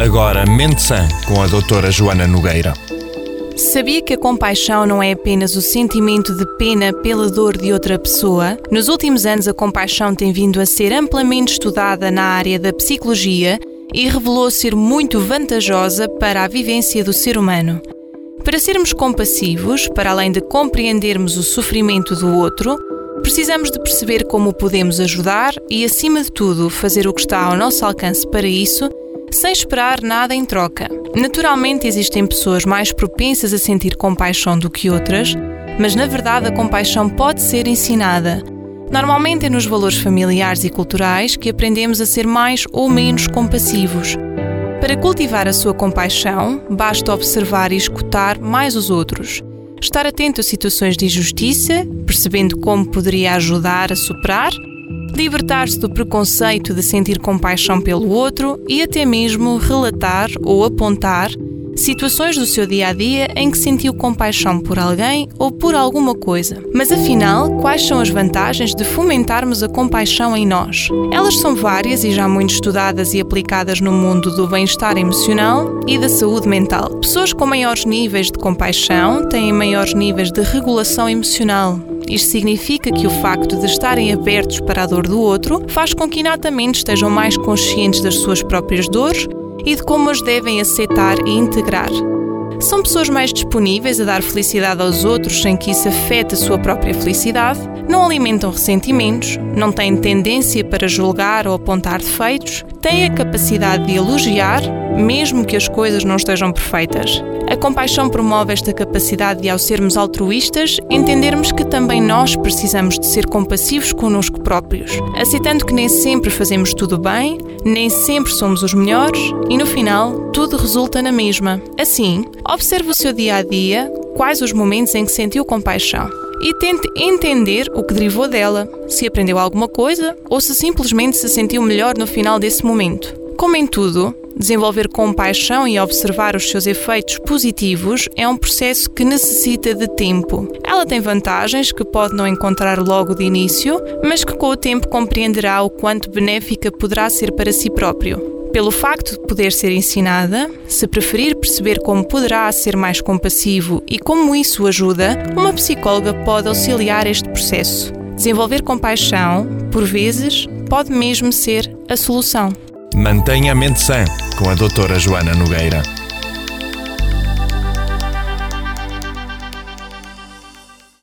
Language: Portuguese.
Agora, Mente Sã, com a doutora Joana Nogueira. Sabia que a compaixão não é apenas o sentimento de pena pela dor de outra pessoa? Nos últimos anos, a compaixão tem vindo a ser amplamente estudada na área da psicologia e revelou ser muito vantajosa para a vivência do ser humano. Para sermos compassivos, para além de compreendermos o sofrimento do outro, precisamos de perceber como podemos ajudar e, acima de tudo, fazer o que está ao nosso alcance para isso, sem esperar nada em troca. Naturalmente, existem pessoas mais propensas a sentir compaixão do que outras, mas na verdade a compaixão pode ser ensinada. Normalmente é nos valores familiares e culturais que aprendemos a ser mais ou menos compassivos. Para cultivar a sua compaixão, basta observar e escutar mais os outros. Estar atento a situações de injustiça, percebendo como poderia ajudar a superar, libertar-se do preconceito de sentir compaixão pelo outro e até mesmo relatar ou apontar situações do seu dia a dia em que sentiu compaixão por alguém ou por alguma coisa. Mas afinal, quais são as vantagens de fomentarmos a compaixão em nós? Elas são várias e já muito estudadas e aplicadas no mundo do bem-estar emocional e da saúde mental. Pessoas com maiores níveis de compaixão têm maiores níveis de regulação emocional. Isto significa que o facto de estarem abertos para a dor do outro faz com que inatamente estejam mais conscientes das suas próprias dores e de como as devem aceitar e integrar. São pessoas mais disponíveis a dar felicidade aos outros sem que isso afete a sua própria felicidade, não alimentam ressentimentos, não têm tendência para julgar ou apontar defeitos, têm a capacidade de elogiar, mesmo que as coisas não estejam perfeitas. A compaixão promove esta capacidade de, ao sermos altruístas, entendermos que também nós precisamos de ser compassivos connosco próprios, aceitando que nem sempre fazemos tudo bem, nem sempre somos os melhores e, no final, tudo resulta na mesma. Assim, observe o seu dia a dia, quais os momentos em que sentiu compaixão e tente entender o que derivou dela, se aprendeu alguma coisa ou se simplesmente se sentiu melhor no final desse momento. Como em tudo, desenvolver compaixão e observar os seus efeitos positivos é um processo que necessita de tempo. Ela tem vantagens que pode não encontrar logo de início, mas que com o tempo compreenderá o quanto benéfica poderá ser para si próprio. Pelo facto de poder ser ensinada, se preferir perceber como poderá ser mais compassivo e como isso ajuda, uma psicóloga pode auxiliar este processo. Desenvolver compaixão, por vezes, pode mesmo ser a solução. Mantenha a mente sã com a doutora Joana Nogueira.